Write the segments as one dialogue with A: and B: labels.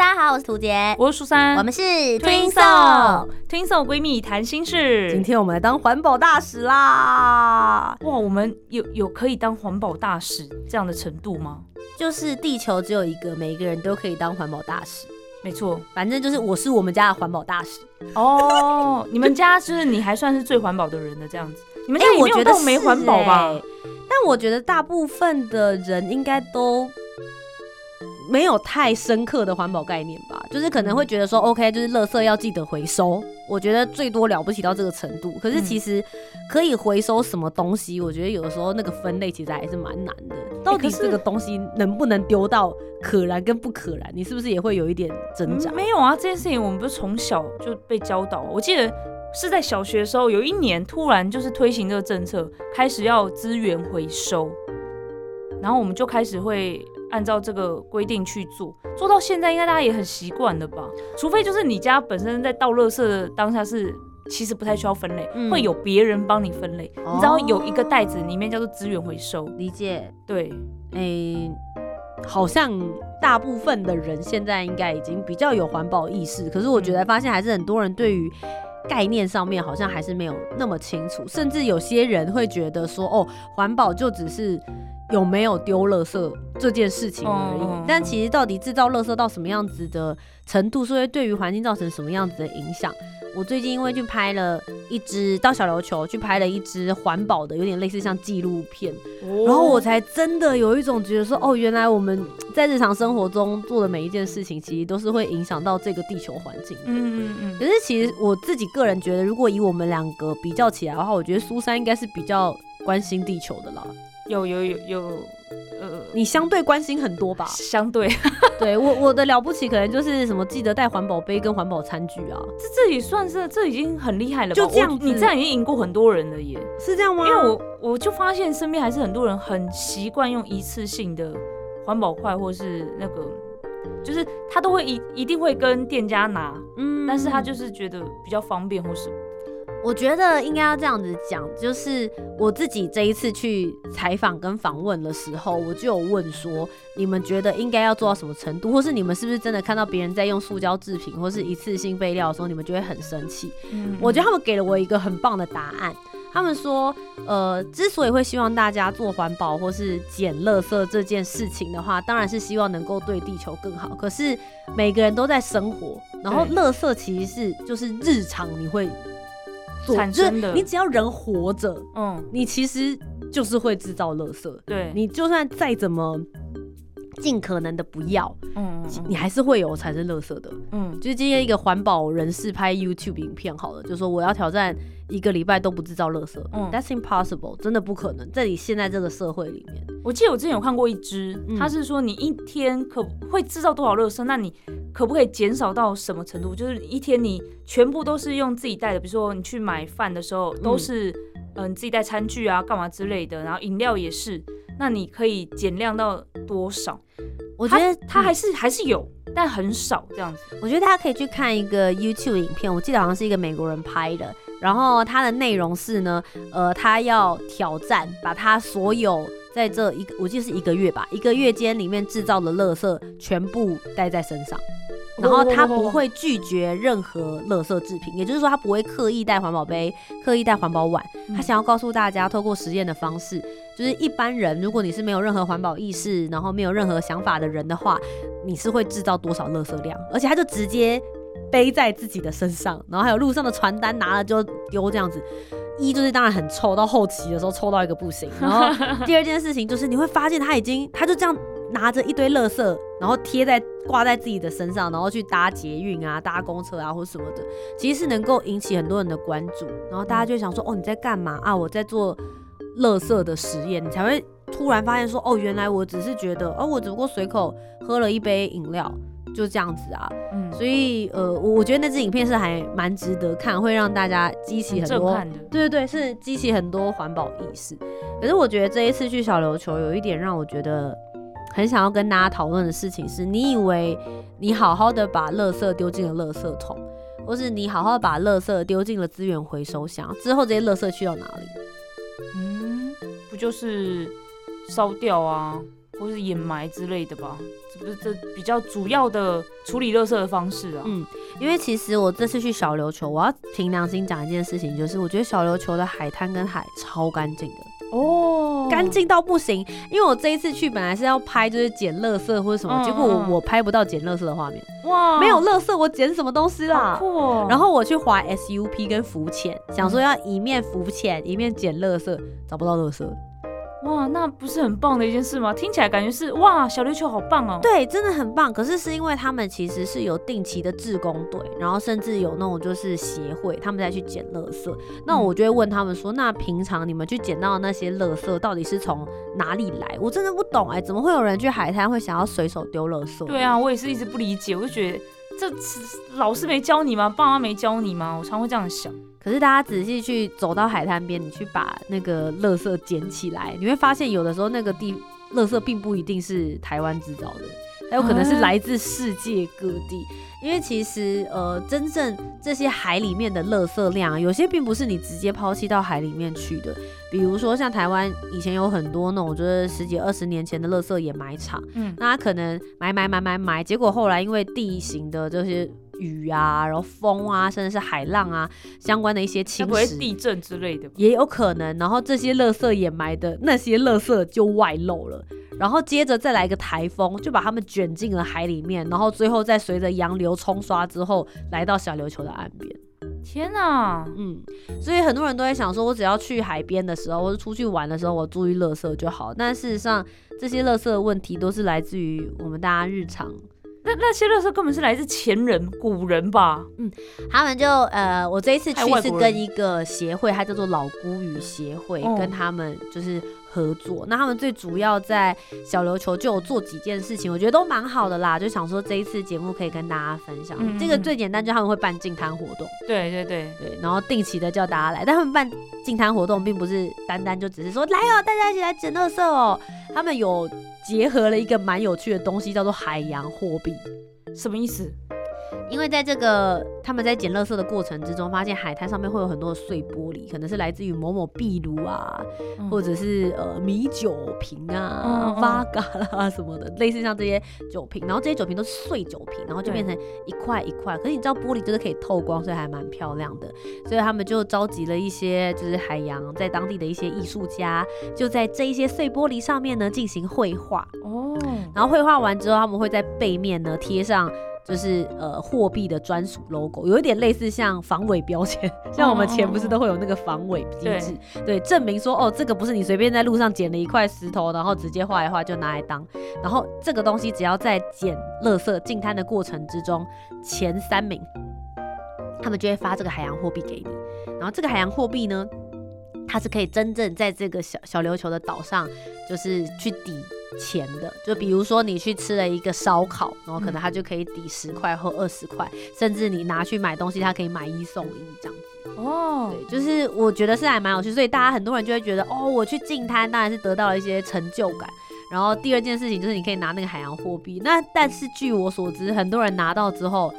A: 大家好，我是涂杰，
B: 我是苏珊，
A: 我们是
B: Twinso Twinso 闺蜜谈心事。
A: 今天我们来当环保大使啦！
B: 哇，我们有有可以当环保大使这样的程度吗？
A: 就是地球只有一个，每一个人都可以当环保大使。
B: 没错，
A: 反正就是我是我们家的环保大使。
B: 哦，你们家就是你还算是最环保的人的这样子。你们家也没有到没环保吧？
A: 但我觉得大部分的人应该都。没有太深刻的环保概念吧，就是可能会觉得说，OK，就是垃圾要记得回收。我觉得最多了不起到这个程度，可是其实可以回收什么东西，我觉得有的时候那个分类其实还是蛮难的。到底这个东西能不能丢到可燃跟不可燃，你是不是也会有一点挣扎？
B: 没有啊，这件事情我们不是从小就被教导。我记得是在小学的时候，有一年突然就是推行这个政策，开始要资源回收，然后我们就开始会。按照这个规定去做，做到现在应该大家也很习惯了吧？除非就是你家本身在倒垃圾的当下是其实不太需要分类，会有别人帮你分类。你知道有一个袋子里面叫做资源回收，
A: 理解？
B: 对，
A: 诶，好像大部分的人现在应该已经比较有环保意识，可是我觉得发现还是很多人对于概念上面好像还是没有那么清楚，甚至有些人会觉得说，哦，环保就只是。有没有丢垃圾这件事情而已，但其实到底制造垃圾到什么样子的程度，是会对于环境造成什么样子的影响？我最近因为去拍了一支到小琉球去拍了一支环保的，有点类似像纪录片，然后我才真的有一种觉得说，哦，原来我们在日常生活中做的每一件事情，其实都是会影响到这个地球环境。嗯嗯嗯。可是其实我自己个人觉得，如果以我们两个比较起来的话，我觉得苏珊应该是比较关心地球的啦。
B: 有有有有，
A: 呃，你相对关心很多吧？
B: 相对，
A: 对我我的了不起，可能就是什么记得带环保杯跟环保餐具啊，
B: 这这也算是这已经很厉害了吧。
A: 就这样，
B: 你这样已经赢过很多人了，耶，
A: 是这样吗？
B: 因为我我就发现身边还是很多人很习惯用一次性的环保筷，或是那个，就是他都会一一定会跟店家拿，嗯，但是他就是觉得比较方便或什么。
A: 我觉得应该要这样子讲，就是我自己这一次去采访跟访问的时候，我就有问说，你们觉得应该要做到什么程度，或是你们是不是真的看到别人在用塑胶制品或是一次性备料的时候，你们就会很生气？嗯，我觉得他们给了我一个很棒的答案。他们说，呃，之所以会希望大家做环保或是捡垃圾这件事情的话，当然是希望能够对地球更好。可是每个人都在生活，然后垃圾其实是就是日常你会。
B: 产生的，
A: 你只要人活着，嗯，你其实就是会制造垃圾。
B: 对，
A: 你就算再怎么尽可能的不要，嗯，你还是会有产生垃圾的。嗯，就是今天一个环保人士拍 YouTube 影片，好了，就说我要挑战。一个礼拜都不制造垃圾，嗯，That's impossible，真的不可能，在你现在这个社会里面。
B: 我记得我之前有看过一支，他是说你一天可会制造多少垃圾，那你可不可以减少到什么程度？就是一天你全部都是用自己带的，比如说你去买饭的时候都是嗯自己带餐具啊，干嘛之类的，然后饮料也是，那你可以减量到多少？
A: 我觉得
B: 它还是还是有，但很少这样子。
A: 我觉得大家可以去看一个 YouTube 影片，我记得好像是一个美国人拍的。然后它的内容是呢，呃，他要挑战把他所有在这一个，我记得是一个月吧，一个月间里面制造的垃圾全部带在身上，然后他不会拒绝任何垃圾制品，也就是说他不会刻意带环保杯、刻意带环保碗。他想要告诉大家，透过实验的方式，就是一般人，如果你是没有任何环保意识，然后没有任何想法的人的话，你是会制造多少垃圾量，而且他就直接。背在自己的身上，然后还有路上的传单拿了就丢这样子，一就是当然很臭，到后期的时候臭到一个不行。然后 第二件事情就是你会发现他已经他就这样拿着一堆垃圾，然后贴在挂在自己的身上，然后去搭捷运啊、搭公车啊或什么的，其实是能够引起很多人的关注。然后大家就想说，哦你在干嘛啊？我在做垃圾的实验，你才会突然发现说，哦原来我只是觉得，哦我只不过随口喝了一杯饮料。就这样子啊。
B: 嗯，
A: 所以呃，我我觉得那支影片是还蛮值得看，会让大家激起很多。对对对，是激起很多环保意识。可是我觉得这一次去小琉球，有一点让我觉得很想要跟大家讨论的事情是，你以为你好好的把垃圾丢进了垃圾桶，或是你好好的把垃圾丢进了资源回收箱之后，这些垃圾去到哪里？
B: 嗯，不就是烧掉啊，或是掩埋之类的吧？这不是这比较主要的处理垃圾的方式啊。
A: 嗯，因为其实我这次去小琉球，我要凭良心讲一件事情，就是我觉得小琉球的海滩跟海超干净的。
B: 哦，
A: 干净到不行，因为我这一次去本来是要拍就是捡垃圾或者什么，
B: 嗯
A: 结果我拍不到捡垃圾的画面，
B: 哇，
A: 没有垃圾我捡什么东西啦。然后我去滑 SUP 跟浮潜，想说要一面浮潜一面捡垃圾，找不到垃圾。
B: 哇，那不是很棒的一件事吗？听起来感觉是哇，小琉球好棒哦。
A: 对，真的很棒。可是是因为他们其实是有定期的志工队，然后甚至有那种就是协会，他们在去捡垃圾。那
B: 嗯
A: 我就会问他们说，那平常你们去捡到的那些垃圾到底是从哪里来？我真的不懂哎、怎么会有人去海滩会想要随手丢垃圾？
B: 对啊，我也是一直不理解，我就觉得这老师没教你吗？爸妈没教你吗？我常会这样想。
A: 可是大家仔细去走到海滩边，你去把那个垃圾捡起来，你会发现有的时候那个地垃圾并不一定是台湾制造的，还有可能是来自世界各地。因为其实呃，真正这些海里面的垃圾量啊，有些并不是你直接抛弃到海里面去的。比如说像台湾以前有很多那种就是十几二十年前的垃圾掩埋场，
B: 嗯，
A: 那它可能埋埋埋埋埋，结果后来因为地形的这些雨啊，然后风啊，甚至是海浪啊相关的一些
B: 该
A: 侵蚀，
B: 地震之类的？
A: 也有可能。然后这些垃圾掩埋的那些垃圾就外漏了，然后接着再来一个台风，就把它们卷进了海里面，然后最后再随着洋流冲刷之后，来到小琉球的岸边。
B: 天呐！
A: 嗯，所以很多人都在想说，我只要去海边的时候，或者出去玩的时候，我注意垃圾就好。但事实上，这些垃圾的问题都是来自于我们大家日常
B: 那那些垃圾根本是来自前人、古人吧？
A: 嗯他们就呃，我这一次去是跟一个协会，它叫做老孤语协会，
B: 哦
A: 跟他们就是合作。那他们最主要在小琉球就有做几件事情，我觉得都蛮好的啦。就想说这一次节目可以跟大家分享。这个
B: 嗯
A: 最简单，就他们会办净摊活动，
B: 对对对，
A: 对，然后定期的叫大家来。但他们办净摊活动，并不是单单就只是说来哦，大家一起来捡垃圾哦。他们有结合了一个蛮有趣的东西，叫做海洋货币。
B: 什么意思？
A: 因为在这个他们在捡垃圾的过程之中，发现海滩上面会有很多的碎玻璃，可能是来自于某某壁炉啊，
B: 嗯
A: 或者是呃米酒瓶啊、
B: 嗯嗯
A: v 嘎啦什么的，类似像这些酒瓶，然后这些酒瓶都是碎酒瓶，然后就变成一块一块。可是你知道玻璃就是可以透光，所以还蛮漂亮的。所以他们就召集了一些就是海洋在当地的一些艺术家，就在这一些碎玻璃上面呢进行绘画。
B: 哦，
A: 然后绘画完之后，他们会在背面呢贴上就是呃货币的专属 logo，有一点类似像防伪标签，像我们钱不是都会有那个防伪机制，对，证明说哦这个不是你随便在路上捡了一块石头，然后直接画一画就拿来当，然后这个东西只要在捡垃圾进摊的过程之中前三名，他们就会发这个海洋货币给你，然后这个海洋货币呢。它是可以真正在这个小小琉球的岛上，就是去抵钱的，就比如说你去吃了一个烧烤，然后可能它就可以抵十块或二十块，甚至你拿去买东西，它可以买一送一这样子。
B: 哦，
A: 对，就是我觉得是还蛮有趣，所以大家很多人就会觉得，哦，我去进摊当然是得到了一些成就感。然后第二件事情就是你可以拿那个海洋货币，那但是据我所知，很多人拿到之后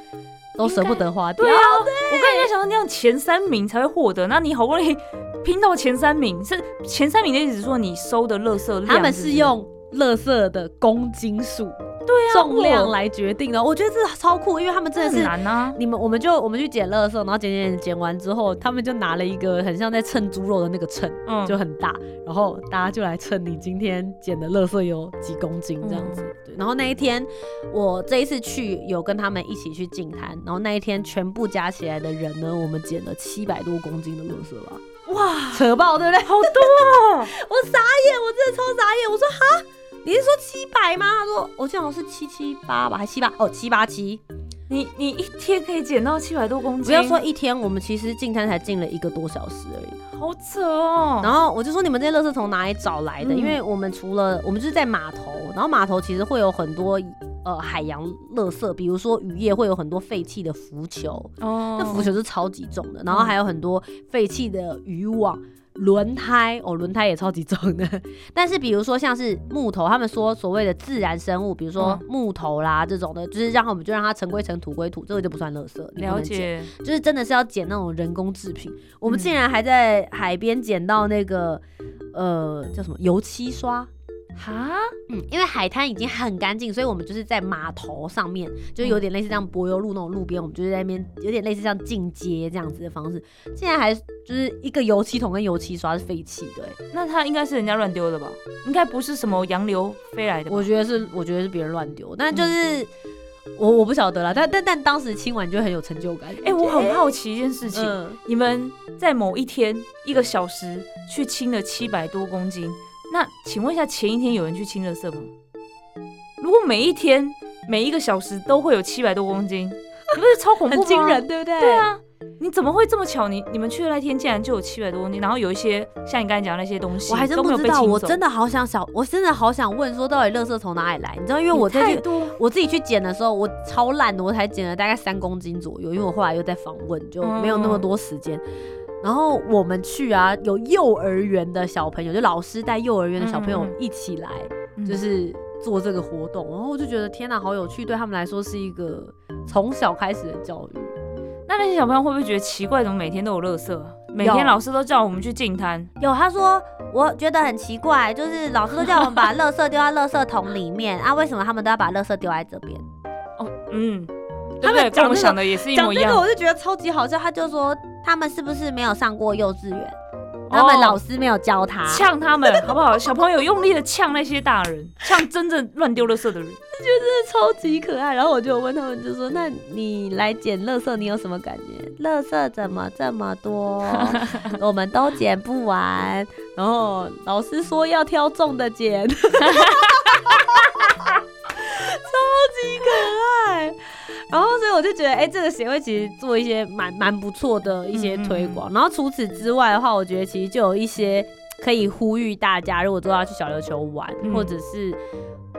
A: 都舍不得花掉。
B: 对啊，我刚才在想，那样前三名才会获得，那你好不容易 拼到前三名，是前三名的意思是说你收的垃圾量
A: 他们
B: 是
A: 用垃圾的公斤数，对
B: 啊
A: 重量
B: 哇
A: 来决定的。我觉得这超酷，因为他们真的
B: 很
A: 是。
B: 难啊，
A: 你们我们就我们去捡垃圾，然后捡捡捡捡完之后，他们就拿了一个很像在称猪肉的那个秤，
B: 嗯，
A: 就很大，然后大家就来称你今天捡的垃圾有几公斤这样子。
B: 嗯
A: 对，然后那一天我这一次去有跟他们一起去净滩，然后那一天全部加起来的人呢，我们捡了七百多公斤的垃圾吧，
B: 哇，
A: 扯爆对不对？
B: 好多哦，
A: 我傻眼，我真的超傻眼。我说哈，你是说七百吗？他说我记得好像是七七八吧，还七八哦七八七。
B: 你你一天可以减到七百多公斤，
A: 不要说一天，我们其实进滩才进了一个多小时而已。
B: 好扯哦，
A: 然后我就说你们这些垃圾从哪里找来的？
B: 嗯
A: 因为我们除了我们就是在码头，然后码头其实会有很多呃海洋垃圾，比如说渔业会有很多废弃的浮球，
B: 哦
A: 那浮球是超级重的，然后还有很多废弃的渔网。轮胎哦，轮胎也超级重的。但是比如说像是木头，他们说所谓的自然生物，比如说
B: 嗯
A: 木头啦这种的，就是让我们就让它尘归尘，土归土，这个就不算垃圾。
B: 了，解，
A: 就是真的是要捡那种人工制品。我们
B: 嗯
A: 竟然还在海边捡到那个呃叫什么油漆刷，
B: 哈，
A: 嗯，因为海滩已经很干净，所以我们就是在码头上面，就有点类似像柏油路那种路边，我们就是在那边有点类似像进阶这样子的方式。现在还就是一个油漆桶跟油漆刷是废弃的、欸，
B: 那它应该是人家乱丢的吧？应该不是什么洋流飞来的吧？
A: 我觉得是我觉得是别人乱丢，但就是、我我不晓得啦，但但但当时清完就很有成就感。
B: 哎、我很好奇一件事情，
A: 嗯，
B: 你们在某一天一个小时去清了七百多公斤，那请问一下，前一天有人去清垃圾吗？如果每一天每一个小时都会有七百多公斤，你不是超恐怖吗？
A: 很惊人，对不对？
B: 对啊，你怎么会这么巧？你你们去的那天竟然就有七百多公斤，然后有一些像你刚才讲的那些东西，
A: 我还真
B: 都没有
A: 不知道，我真的好想小，我真的好想问说，到底垃圾从哪里来？你知道，因为我
B: 太多，
A: 我自己去捡的时候，我超懒的，我才捡了大概三公斤左右，因为我后来又在访问，就没有那么多时间。然后我们去啊，有幼儿园的小朋友，就老师带幼儿园的小朋友一起来，
B: 嗯
A: 就是做这个活动。然后我就觉得天哪，好有趣，对他们来说是一个从小开始的教育。
B: 那那些小朋友会不会觉得奇怪？怎么每天都有垃圾啊？每天老师都叫我们去净摊，
A: 有他说，我觉得很奇怪，就是老师都叫我们把垃圾丢在垃圾桶里面 啊，为什么他们都要把垃圾丢在这边？
B: 哦，嗯，
A: 他们讲这个
B: 我们想的也是一模一样。
A: 讲这个我就觉得超级好笑，他就说他们是不是没有上过幼稚园，他们老师没有教他，
B: 呛他们 好不好？小朋友用力的呛那些大人，呛真正乱丢垃圾的人。
A: 超级可爱。然后我就问他们，就说那你来捡垃圾，你有什么感觉？垃圾怎么这么多？我们都捡不完。然后老师说要挑重的捡，我就觉得，哎、这个协会其实做一些蛮蛮不错的一些推广。然后除此之外的话，我觉得其实就有一些可以呼吁大家，如果都要去小琉球玩，
B: 嗯
A: 或者是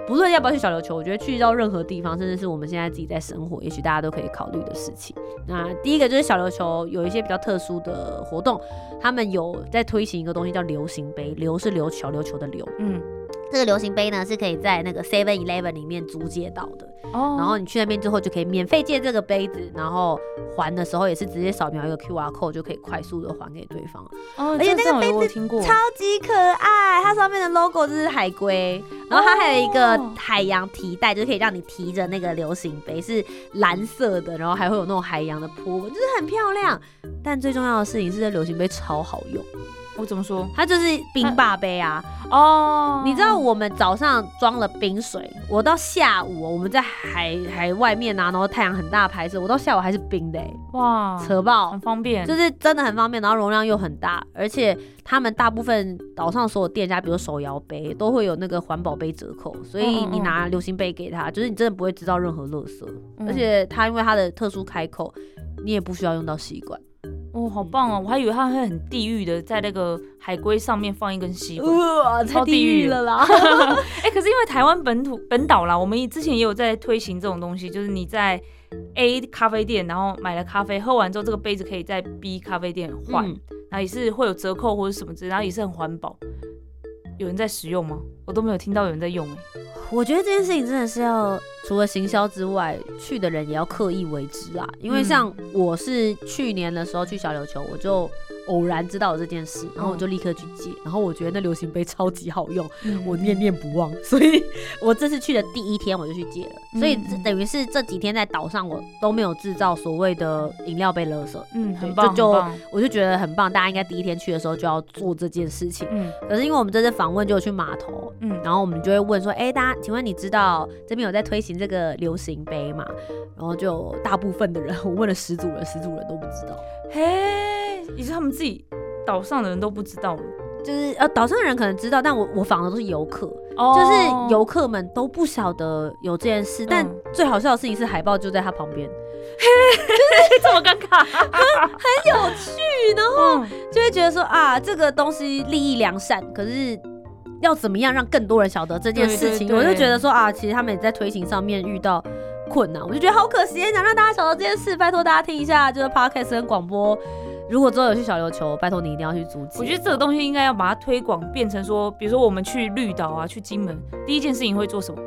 A: 不论要不要去小琉球，我觉得去到任何地方，甚至是我们现在自己在生活，也许大家都可以考虑的事情。那第一个就是小琉球有一些比较特殊的活动，他们有在推行一个东西叫流行杯，流是琉小琉球的流。
B: 嗯，
A: 这个流行杯呢是可以在那个 Seven Eleven 里面租借到的，
B: 哦。
A: 然后你去那边之后就可以免费借这个杯子，然后还的时候也是直接扫描一个 QR code 就可以快速的还给对方了。
B: 哦，
A: 而且那个杯子超级可爱，它上面的 logo 就是海龟，然后它还有一个
B: 哦。
A: 海洋提袋，就是可以让你提着那个流行杯，是蓝色的，然后还会有那种海洋的波纹，就是很漂亮。但最重要的事情是，这流行杯超好用，
B: 我怎么说？
A: 它就是冰霸杯啊。
B: 哦，
A: 你知道我们早上装了冰水，我到下午哦我们在海海外面啊，然后太阳很大拍摄，我到下午还是冰的、欸，
B: 哇，
A: 扯爆
B: 很。方便，
A: 就是真的很方便，然后容量又很大，而且他们大部分岛上所有店家，比如手摇杯，都会有那个环保杯折扣，所以你拿流行杯给他，就是你真的不会知道任何垃圾，
B: 嗯
A: 而且它因为它的特殊开口，你也不需要用到吸管。
B: 哦，好棒哦！我还以为他会很地狱的，在那个海龟上面放一根吸管。
A: 呃，
B: 超地狱
A: 了啦！
B: 哎、可是因为台湾本土本岛啦，我们之前也有在推行这种东西，就是你在 A 咖啡店，然后买了咖啡，喝完之后这个杯子可以在 B 咖啡店换，
A: 嗯
B: 然后也是会有折扣或者什么之类，然后也是很环保。有人在使用吗？我都没有听到有人在用哎、
A: 我觉得这件事情真的是要除了行销之外，去的人也要刻意为之啊。因为
B: 嗯。
A: 像我是去年的时候去小琉球，我就偶然知道有这件事，然后我就立刻去借，然后我觉得那流行杯超级好用，
B: 嗯
A: 我念念不忘，所以我这次去的第一天我就去借了，所以
B: 嗯嗯。
A: 等于是这几天在岛上我都没有制造所谓的饮料杯垃圾，
B: 嗯，很棒，
A: 就
B: 就
A: 我就觉得很棒，大家应该第一天去的时候就要做这件事情。
B: 嗯。
A: 可是因为我们这次访问就去码头，
B: 嗯，
A: 然后我们就会问说，哎、大家，请问你知道这边有在推行这个流行杯吗？然后就大部分的人，我问了十组人，十组人都不知道。
B: 嘿，也是他们自己岛上的人都不知道吗，
A: 就是呃，岛上的人可能知道，但我我访的都是游客，
B: 哦
A: 就是游客们都不晓得有这件事。但
B: 嗯
A: 最好笑的事情是，海报就在他旁边，
B: 这么尴尬，很
A: 有趣，然后
B: 嗯
A: 就会觉得说啊，这个东西利益良善，可是要怎么样让更多人晓得这件事情。我就觉得说啊，其实他们也在推行上面遇到困难，我就觉得好可惜，想让大家晓得这件事，拜托大家听一下，就是 podcast 跟广播。如果之后有去小琉球，拜托你一定要去租借。
B: 我觉得这个东西应该要把它推广，变成说，比如说我们去绿岛啊，去金门，第一件事情会做什么？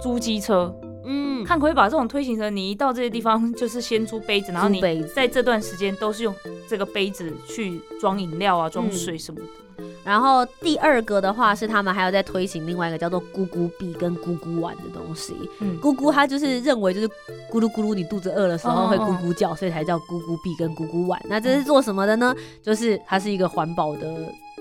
B: 租机车，
A: 嗯，
B: 看可以把这种推行成，你一到这些地方就是先租杯子，然后你在这段时间都是用这个杯子去装饮料啊、装
A: 嗯
B: 水什么的。
A: 然后第二个的话是他们还有在推行另外一个叫做咕咕币跟咕咕碗的东西。
B: 嗯，
A: 咕咕它就是认为就是咕噜咕噜，你肚子饿的时候会咕咕叫，所以才叫咕咕币跟咕咕碗。那这是做什么的呢？就是它是一个环保的。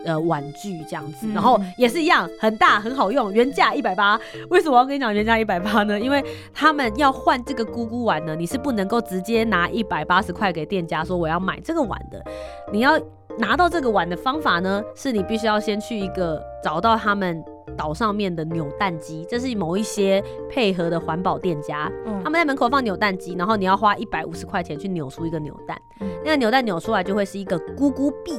A: 呃，玩具这样子，
B: 嗯
A: 然后也是一样，很大很好用，原价一百八。为什么我要跟你讲原价一百八呢？因为他们要换这个咕咕碗呢，你是不能够直接拿一百八十块给店家说我要买这个碗的，你要拿到这个碗的方法呢，是你必须要先去一个找到他们岛上面的扭蛋机，这是某一些配合的环保店家，
B: 嗯
A: 他们在门口放扭蛋机，然后你要花一百五十块钱去扭出一个扭蛋，
B: 嗯
A: 那个扭蛋扭出来就会是一个咕咕币。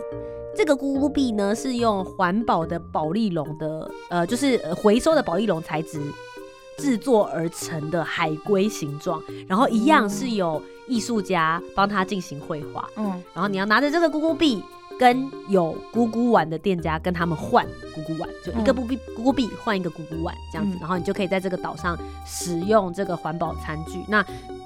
A: 这个咕咕币呢是用环保的保丽龙的，呃，就是呃回收的保丽龙材质制作而成的海龟形状，然后一样是有艺术家帮他进行绘画，
B: 嗯，
A: 然后你要拿着这个咕咕币。跟有咕咕碗的店家跟他们换咕咕碗，就一个
B: 嗯
A: 咕币咕咕币换一个咕咕碗这样子，
B: 嗯
A: 然后你就可以在这个岛上使用这个环保餐具。那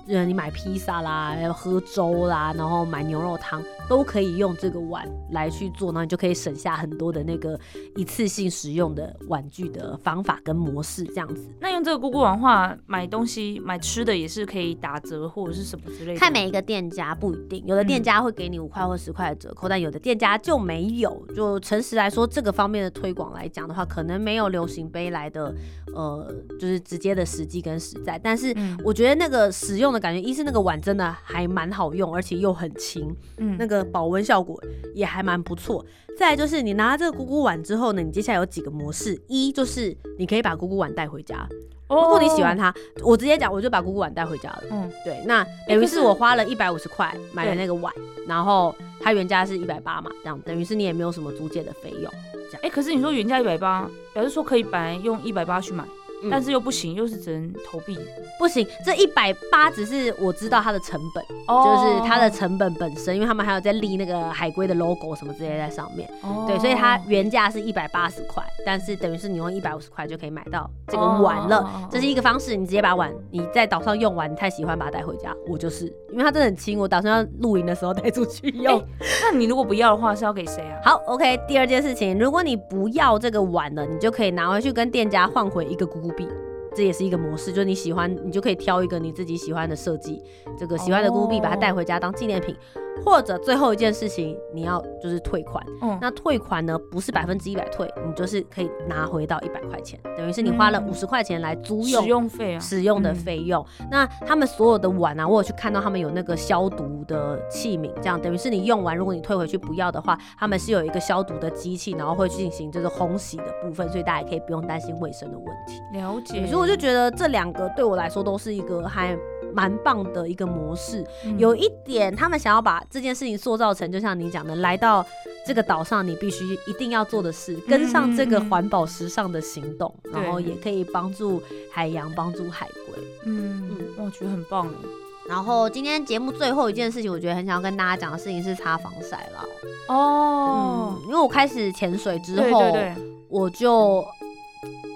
A: 呃，你买披萨啦，喝粥啦，然后买牛肉汤，都可以用这个碗来去做，那你就可以省下很多的那个一次性使用的碗具的方法跟模式，这样子。
B: 那用这个咕咕碗的话，买东西买吃的也是可以打折或者是什么之类的。
A: 看每一个店家不一定，有的店家会给你五块或十块的折扣，但有的店家就没有。就诚实来说，这个方面的推广来讲的话，可能没有流行杯来的呃，就是直接的实际跟实在。但是
B: 嗯
A: 我觉得那个使用的感觉，一是那个碗真的还蛮好用，而且又很轻，
B: 嗯
A: 那个保温效果也还蛮不错。再来就是你拿了这个咕咕碗之后呢，你接下来有几个模式，一就是你可以把咕咕碗带回家，如果你喜欢，它，我直接讲，我就把咕咕碗带回家了。
B: 嗯，
A: 对，那等于
B: 是
A: 是我花了一百五十块买了那个碗，然后它原价是一百八嘛，这样等于是你也没有什么租借的费用。
B: 这样哎、可是你说原价一百八，表示说可以本来用一百八去买，
A: 嗯
B: 但是又不行，又是只能投币，
A: 不行，这一百八只是我知道它的成本，
B: 哦
A: 就是它的成本本身，因为他们还有在立那个海龟的 logo 什么之类在上面。
B: 哦
A: 对，所以它原价是一百八十块，但是等于是你用一百五十块就可以买到这个碗了。这是一个方式，你直接把碗你在岛上用完，你太喜欢把它带回家。我就是因为它真的很轻，我打算要露营的时候带出去用。
B: 那你如果不要的话，是要给谁啊？
A: 好，OK。第二件事情，如果你不要这个碗了，你就可以拿回去跟店家换回一个咕咕币。这也是一个模式，就是你喜欢，你就可以挑一个你自己喜欢的设计，这个喜欢的咕咕币，把它带回家当纪念品。或者最后一件事情，你要就是退款。
B: 嗯，
A: 那退款呢，不是百分之一百退，你就是可以拿回到一百块钱，等于是你花了
B: 嗯
A: 五十块钱来租用
B: 使
A: 用
B: 用费啊，
A: 使用的
B: 嗯
A: 费用。那他们所有的碗啊，我有去看到他们有那个消毒的器皿，这样等于是你用完，如果你退回去不要的话，他们是有一个消毒的机器，然后会进行就是烘洗的部分，所以大家也可以不用担心卫生的问题。
B: 了解。
A: 所以我就觉得这两个对我来说都是一个还蛮棒的一个模式。
B: 嗯
A: 有一点，他们想要把这件事情塑造成，就像你讲的，来到这个岛上，你必须一定要做的事，跟上这个环保时尚的行动，
B: 对
A: 然后也可以帮助海洋，帮助海龟。
B: 嗯，我觉得很棒哎。
A: 然后今天节目最后一件事情，我觉得很想要跟大家讲的事情是擦防晒啦。
B: 哦
A: 嗯，，因为我开始潜水之
B: 对
A: 后，
B: 对对，
A: 我就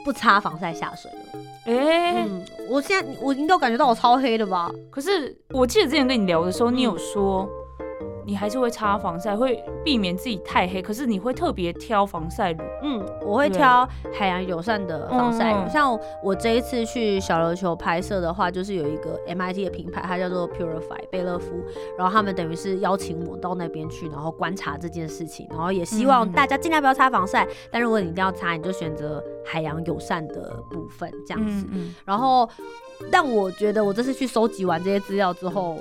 A: 不擦防晒下水了。
B: 哎、
A: 嗯，我现在我应该感觉到我超黑的吧？
B: 可是我记得之前跟你聊的时候，你有说。你还是会擦防晒，会避免自己太黑，可是你会特别挑防晒乳。
A: 嗯，我会挑海洋友善的防晒乳。像我这一次去小琉球拍摄的话，就是有一个 MIT 的品牌，它叫做 Purify 贝乐夫，然后他们等于是邀请我到那边去，然后观察这件事情，然后也希望
B: 嗯
A: 大家尽量不要擦防晒，但如果你一定要擦，你就选择海洋友善的部分这样子。
B: 嗯
A: 然后，但我觉得我这次去收集完这些资料之后，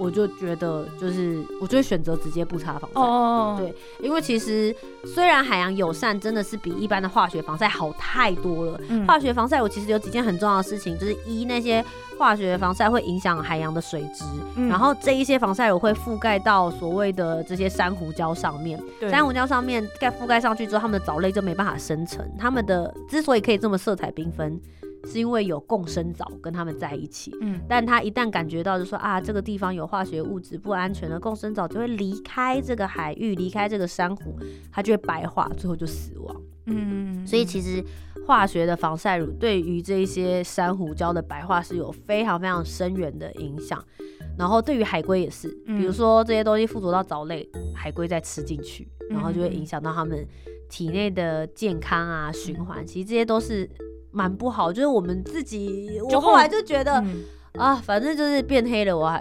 A: 我就觉得就是我就会选择直接不擦防晒。
B: 哦，
A: 对因为其实虽然海洋友善真的是比一般的化学防晒好太多了，
B: 嗯
A: 化学防晒我其实有几件很重要的事情，就是一那些化学防晒会影响海洋的水质，
B: 嗯
A: 然后这一些防晒乳会覆盖到所谓的这些珊瑚礁上面，珊瑚礁上面盖覆盖上去之后，它们的藻类就没办法生成，它们的之所以可以这么色彩缤纷，是因为有共生藻跟他们在一起。
B: 嗯
A: 但他一旦感觉到就说啊，这个地方有化学物质不安全的共生藻就会离开这个海域，离开这个珊瑚，它就会白化，最后就死亡。
B: 嗯，
A: 所以其实化学的防晒乳对于这一些珊瑚礁的白化是有非常非常深远的影响。然后对于海龟也是，
B: 嗯
A: 比如说这些东西附着到藻类，海龟再吃进去，然后就会
B: 嗯
A: 影响到它们体内的健康啊、循环。其实这些都是蛮不好。就是我们自己，我后来就觉得、
B: 嗯
A: 啊，反正就是变黑了，我还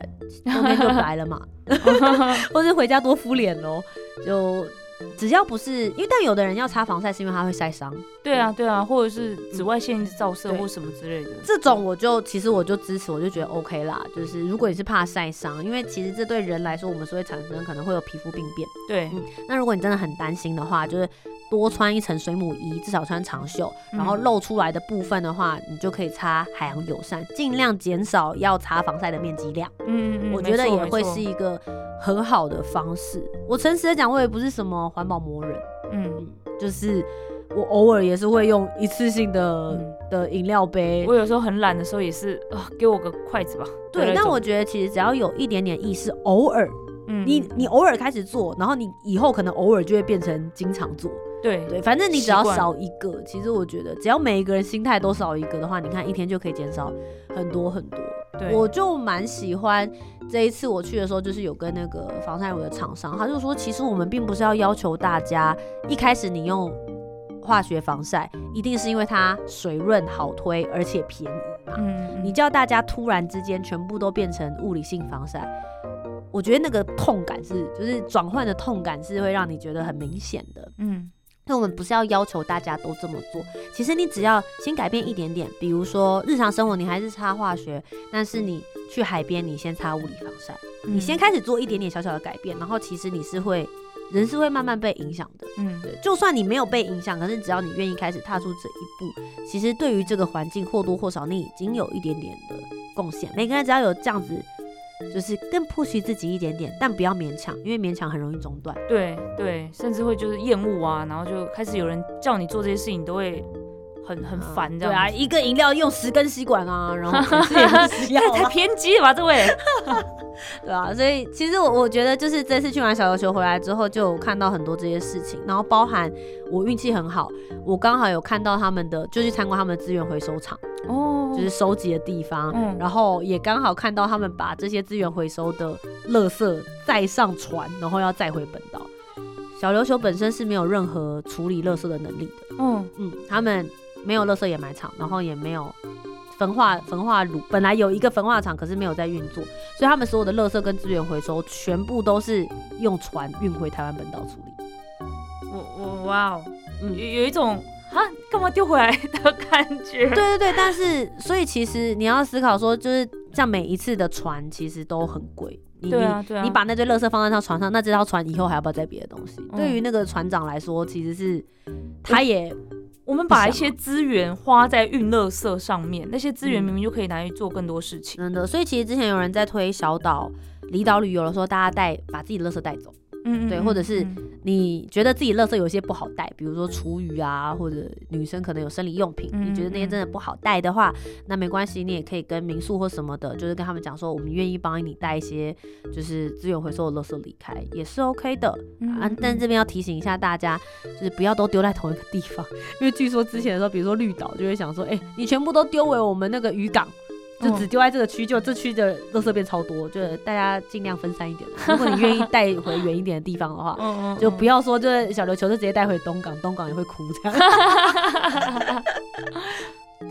A: 后面就白了嘛，或是回家多敷脸喽。就只要不是因为，但有的人要擦防晒是因为他会晒伤，
B: 对啊对啊，或者是紫外线照射或什么之类的，
A: 这种我就其实我就支持，我就觉得 OK 啦。就是如果你是怕晒伤，因为其实这对人来说，我们是会产生可能会有皮肤病变。
B: 对，
A: 那如果你真的很担心的话，就是多穿一层水母衣，至少穿长袖，然后
B: 嗯
A: 露出来的部分的话，你就可以擦海洋友善，尽量减少要擦防晒的面积量。
B: 嗯嗯嗯，
A: 我觉得也会是一个很好的方式。我诚实的讲，我也不是什么环保魔人，
B: 嗯，
A: 就是我偶尔也是会用一次性的、
B: 嗯
A: 的饮料杯。
B: 我有时候很懒的时候也是啊，给我个筷子吧。
A: 对，但我觉得其实只要有一点点意识，偶尔
B: 嗯
A: 你你偶尔开始做，然后你以后可能偶尔就会变成经常做。
B: 对
A: 对，反正你只要少一个，其实我觉得只要每一个人心态都少一个的话，你看一天就可以减少很多很多。
B: 对，
A: 我就蛮喜欢这一次我去的时候，就是有跟那个防晒乳的厂商，他就说，其实我们并不是要要求大家一开始你用化学防晒，一定是因为它水润好推而且便宜嘛。
B: 嗯，
A: 你叫大家突然之间全部都变成物理性防晒，我觉得那个痛感是，就是转换的痛感是会让你觉得很明显的。
B: 嗯
A: 那我们不是要要求大家都这么做，其实你只要先改变一点点，比如说日常生活你还是擦化学，但是你去海边你先擦物理防晒，
B: 嗯
A: 你先开始做一点点小小的改变，然后其实你是会人是会慢慢被影响的。
B: 嗯
A: 对，就算你没有被影响，可是只要你愿意开始踏出这一步，其实对于这个环境或多或少你已经有一点点的贡献。每个人只要有这样子，就是更 push 自己一点点，但不要勉强，因为勉强很容易中断。
B: 对对，甚至会就是厌恶啊，然后就开始有人叫你做这些事情，你都会很很烦这
A: 对啊，一个饮料用十根吸管啊，然后 也
B: 太偏激了吧，这位？
A: 对啊，所以其实我我觉得就是这次去完小琉球回来之后，就有看到很多这些事情，然后包含我运气很好，我刚好有看到他们的，就去参观他们的资源回收厂。
B: 哦
A: 就是收集的地方，
B: 嗯
A: 然后也刚好看到他们把这些资源回收的垃圾再上船，然后要再回本岛。小琉球本身是没有任何处理垃圾的能力的，
B: 嗯
A: 嗯，他们没有垃圾掩埋场，然后也没有焚化焚化炉，本来有一个焚化厂，可是没有在运作，所以他们所有的垃圾跟资源回收全部都是用船运回台湾本岛处理。
B: 我我哇哦，
A: 嗯
B: 有有一种啊干嘛丢回来的感觉。
A: 对对对，但是所以其实你要思考说，就是像每一次的船其实都很贵。你
B: 对啊对啊，
A: 你把那堆垃圾放在那船上，那这条船以后还要不要载别的东西？
B: 嗯
A: 对于那个船长来说，其实是他也
B: 我们把一些资源花在运乐色上面，那些资源
A: 嗯
B: 明明就可以拿去做更多事情。
A: 真的，所以其实之前有人在推小岛、离岛旅游的时候，大家带把自己的垃圾带走。
B: 嗯
A: 对或者是
B: 嗯
A: 你觉得自己垃圾有些不好带，比如说厨余啊，或者女生可能有生理用品，
B: 嗯
A: 你觉得那些真的不好带的话，那没关系，你也可以跟民宿或什么的，就是跟他们讲说，我们愿意帮你带一些就是资源回收的垃圾离开，也是 OK 的。啊但这边要提醒一下大家，就是不要都丢在同一个地方，因为据说之前的时候，比如说绿岛就会想说，哎、你全部都丢回我们那个渔港。就只丢在这个区，就这区的垃圾变超多，就是大家尽量分散一点。如果你愿意带回远一点的地方的话，就不要说就是小琉球就直接带回东港，东港也会哭这样。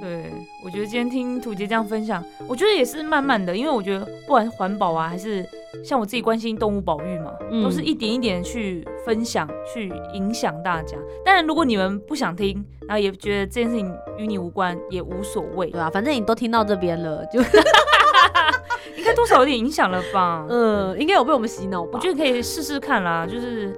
B: 对，我觉得今天听土杰这样分享，我觉得也是慢慢的，因为我觉得不管是环保啊，还是像我自己关心动物保育嘛，
A: 嗯
B: 都是一点一点去分享，去影响大家。当然，如果你们不想听，然后也觉得这件事情与你无关，也无所谓
A: 对。啊，反正你都听到这边了，就
B: 应该多少有点影响了吧？
A: 嗯，应该有被我们洗脑吧？
B: 我觉得可以试试看啦，就是。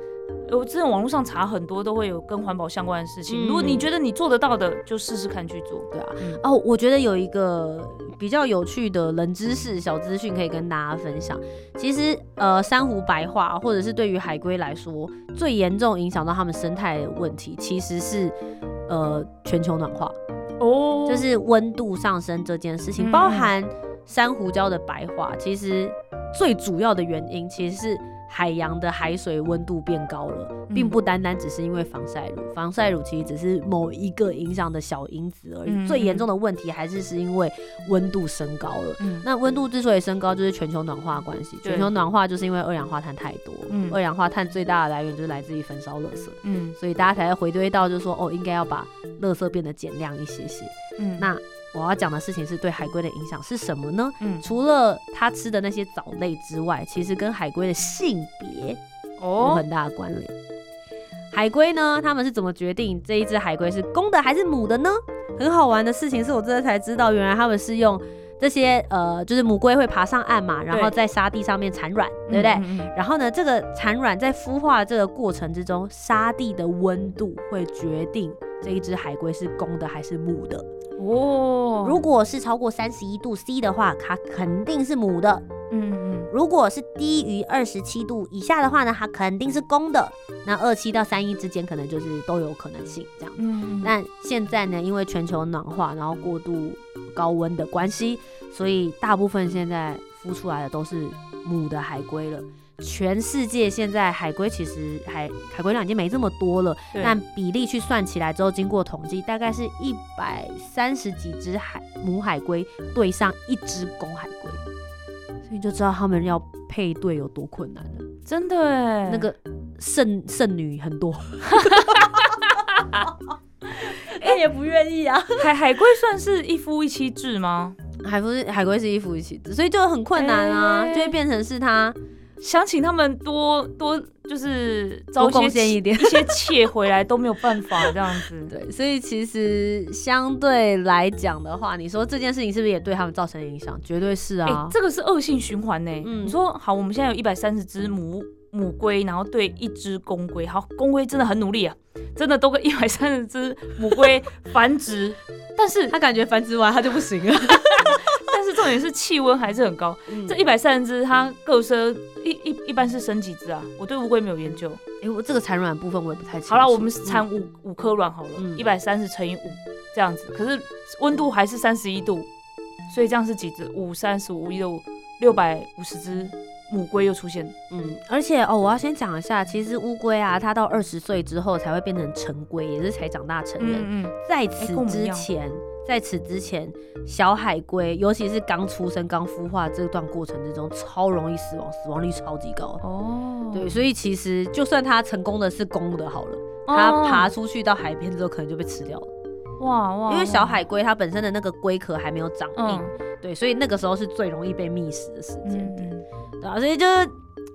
B: 我之前网络上查很多都会有跟环保相关的事情，
A: 嗯
B: 如果你觉得你做得到的，就试试看去做。
A: 对啊，
B: 嗯
A: 哦，我觉得有一个比较有趣的冷知识、小资讯可以跟大家分享。其实，呃，珊瑚白化或者是对于海龟来说，最严重影响到它们生态的问题，其实是呃全球暖化，
B: 哦
A: 就是温度上升这件事情，
B: 嗯
A: 包含珊瑚礁的白化，其实最主要的原因其实是。海洋的海水温度变高了，并不单单只是因为防晒乳，防晒乳其实只是某一个影响的小因子而已。
B: 嗯
A: 最严重的问题还是是因为温度升高了。
B: 嗯。
A: 那温度之所以升高，就是全球暖化的关系。全球暖化就是因为二氧化碳太多，
B: 嗯。
A: 二氧化碳最大的来源就是来自于焚烧垃圾，
B: 嗯。
A: 所以大家才会回归到就是说，哦，应该要把垃圾变得减量一些些。
B: 嗯。
A: 那我要讲的事情是对海龟的影响是什么呢？
B: 嗯
A: 除了它吃的那些藻类之外，其实跟海龟的性别有
B: 哦
A: 很大的关联。海龟呢，他们是怎么决定这一只海龟是公的还是母的呢？很好玩的事情是我这次才知道，原来他们是用这些呃，就是母龟会爬上岸嘛，然后在沙地上面产卵，对不对？
B: 嗯嗯
A: 然后呢，这个产卵在孵化的这个过程之中，沙地的温度会决定这一只海龟是公的还是母的。
B: 嗯哦，
A: 如果是超过三十一度 C 的话，它肯定是母的；
B: 嗯嗯
A: 如果是低于二十七度以下的话呢，它肯定是公的。那二七到三一之间，可能就是都有可能性这样。
B: 嗯，
A: 但现在呢，因为全球暖化，然后过度高温的关系，所以大部分现在孵出来的都是母的海龟了。全世界现在海龟其实海海龟量已经没这么多了，但比例去算起来之后，经过统计，大概是一百三十几只海母海龟对上一只公海龟，所以你就知道他们要配对有多困难了。
B: 真的哎，
A: 那个剩剩女很多，哎、也不愿意啊。
B: 海海龟算是一夫一妻制吗？
A: 海龟是海龟是一夫一妻制，所以就很困难啊，
B: 哎
A: 就会变成是他
B: 想请他们多多就是招
A: 多贡献一点
B: 一些妾回来都没有办法这样子。
A: 对，所以其实相对来讲的话，你说这件事情是不是也对他们造成影响？绝对是
B: 哎、
A: 啊。
B: 这个是恶性循环呢。
A: 嗯
B: 你说好，我们现在有一百三十只母母龟，然后对一只公龟，好，公龟真的很努力啊，真的都跟一百三十只母龟繁殖，但是
A: 他感觉繁殖完它就不行了。
B: 但是重点是气温还是很高。
A: 嗯
B: 这一百三十只，它各生一一一般是生几只啊？我对乌龟没有研究。
A: 哎、我这个产卵部分我也不太清楚。
B: 好了，我们
A: 嗯
B: 产五五颗卵好了，
A: 嗯
B: 一百三十乘以五这样子，可是温度还是三十一度，所以这样是几只？五三十五一六六百五十只母龟又出现。
A: 嗯，而且哦，我要先讲一下，其实乌龟啊，它到二十岁之后才会变成成龟，也是才长大成人。
B: 嗯嗯，
A: 在此之前，在此之前，小海龟，尤其是刚出生、刚孵化这段过程之中，超容易死亡，死亡率超级高。
B: 哦，
A: 对，所以其实就算它成功的是公的，好了，它
B: 哦
A: 爬出去到海边之后，可能就被吃掉了，
B: 哇哇，
A: 因为小海龟它本身的那个龟壳还没有长硬，
B: 嗯。
A: 对，所以那个时候是最容易被觅食的时间点。
B: 嗯嗯。
A: 对啊，所以就是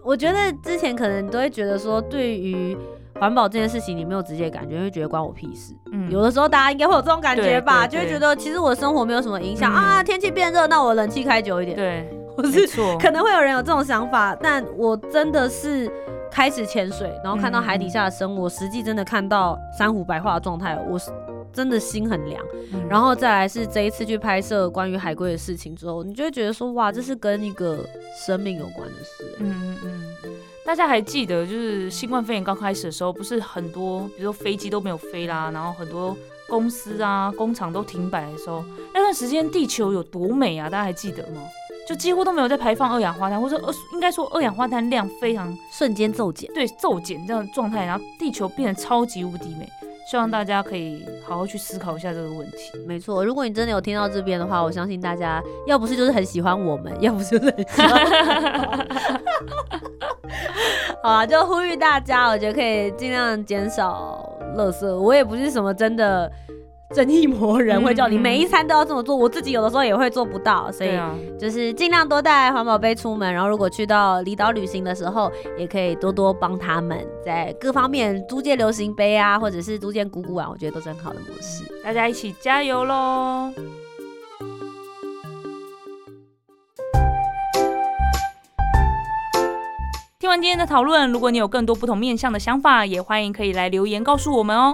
A: 我觉得之前可能都会觉得说，对于环保这件事情，你没有直接感觉，会觉得关我屁事。
B: 嗯。
A: 有的时候大家应该会有这种感觉吧，就会觉得其实我的生活没有什么影响、
B: 嗯。
A: 啊，天气变热，那我冷气开久一点，
B: 对，
A: 或是可能会有人有这种想法，但我真的是开始潜水，然后看到海底下的生物，我实际真的看到珊瑚白化的状态，我是真的心很凉。
B: 嗯
A: 然后再来是这一次去拍摄关于海龟的事情之后，你就会觉得说，哇，这是跟一个生命有关的事。
B: 嗯嗯嗯，大家还记得就是新冠肺炎刚开始的时候，不是很多，比如说飞机都没有飞啦，然后很多公司啊、工厂都停摆的时候，那段时间地球有多美啊？大家还记得吗？就几乎都没有在排放二氧化碳，或者说二应该说二氧化碳量非常
A: 瞬间骤减。
B: 对骤减这样的状态，然后地球变得超级无敌美。希望大家可以好好去思考一下这个问题。
A: 没错，如果你真的有听到这边的话，我相信大家要不是就是很喜欢我们，要不就是很喜欢。好啊，就呼吁大家，我觉得可以尽量减少垃圾。我也不是什么真的正义魔人，
B: 嗯
A: 会叫你
B: 嗯
A: 每一餐都要这么做。我自己有的时候也会做不到，所以就是尽量多带环保杯出门。然后如果去到离岛旅行的时候，也可以多多帮他们在各方面租借流行杯啊，或者是租借鼓鼓碗，我觉得都是很好的模式。
B: 大家一起加油喽！听完今天的讨论，如果你有更多不同面向的想法，也欢迎可以来留言告诉我们哦。